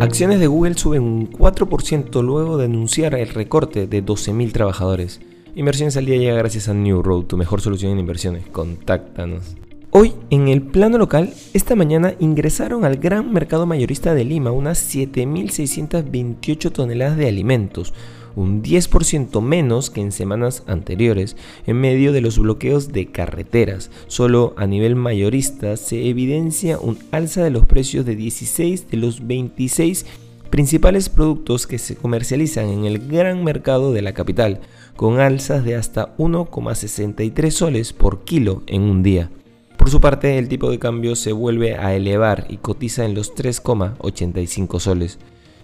Acciones de Google suben un 4% luego de anunciar el recorte de 12.000 trabajadores. Inversiones al día llega gracias a New Road, tu mejor solución en inversiones. Contáctanos. Hoy, en el plano local, esta mañana ingresaron al gran mercado mayorista de Lima unas 7.628 toneladas de alimentos, un 10% menos que en semanas anteriores, en medio de los bloqueos de carreteras. Solo a nivel mayorista se evidencia un alza de los precios de 16 de los 26 principales productos que se comercializan en el gran mercado de la capital, con alzas de hasta 1,63 soles por kilo en un día. Por su parte, el tipo de cambio se vuelve a elevar y cotiza en los 3,85 soles.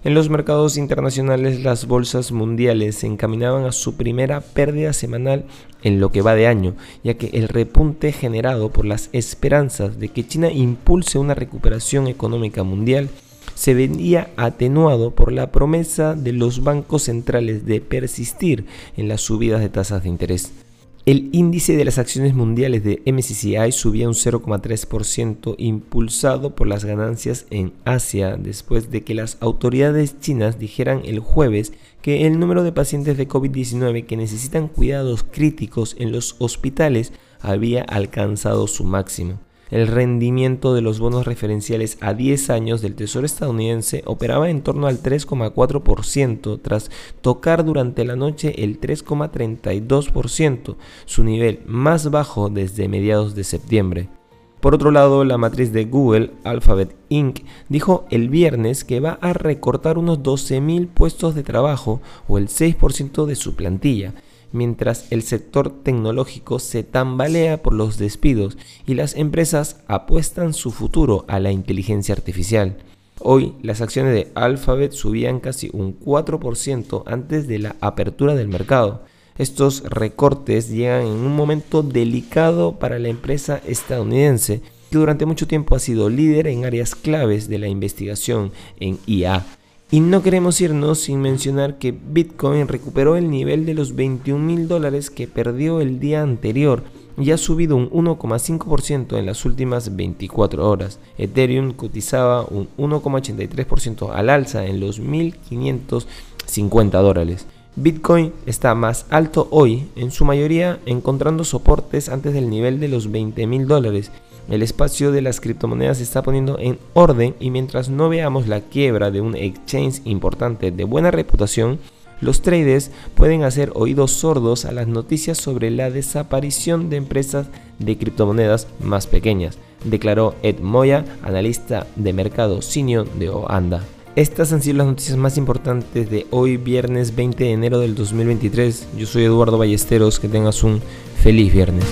En los mercados internacionales las bolsas mundiales se encaminaban a su primera pérdida semanal en lo que va de año, ya que el repunte generado por las esperanzas de que China impulse una recuperación económica mundial se venía atenuado por la promesa de los bancos centrales de persistir en las subidas de tasas de interés. El índice de las acciones mundiales de MSCI subía un 0,3% impulsado por las ganancias en Asia después de que las autoridades chinas dijeran el jueves que el número de pacientes de COVID-19 que necesitan cuidados críticos en los hospitales había alcanzado su máximo. El rendimiento de los bonos referenciales a 10 años del Tesoro estadounidense operaba en torno al 3,4% tras tocar durante la noche el 3,32%, su nivel más bajo desde mediados de septiembre. Por otro lado, la matriz de Google, Alphabet Inc., dijo el viernes que va a recortar unos 12.000 puestos de trabajo o el 6% de su plantilla, mientras el sector tecnológico se tambalea por los despidos y las empresas apuestan su futuro a la inteligencia artificial. Hoy las acciones de Alphabet subían casi un 4% antes de la apertura del mercado. Estos recortes llegan en un momento delicado para la empresa estadounidense que durante mucho tiempo ha sido líder en áreas claves de la investigación en IA y no queremos irnos sin mencionar que Bitcoin recuperó el nivel de los 21 mil dólares que perdió el día anterior y ha subido un 1,5% en las últimas 24 horas. Ethereum cotizaba un 1,83% al alza en los 1.550 dólares. Bitcoin está más alto hoy, en su mayoría encontrando soportes antes del nivel de los 20 mil dólares el espacio de las criptomonedas se está poniendo en orden y mientras no veamos la quiebra de un exchange importante de buena reputación, los traders pueden hacer oídos sordos a las noticias sobre la desaparición de empresas de criptomonedas más pequeñas, declaró Ed Moya, analista de mercado senior de Oanda. Estas han sido las noticias más importantes de hoy, viernes 20 de enero del 2023. Yo soy Eduardo Ballesteros, que tengas un feliz viernes.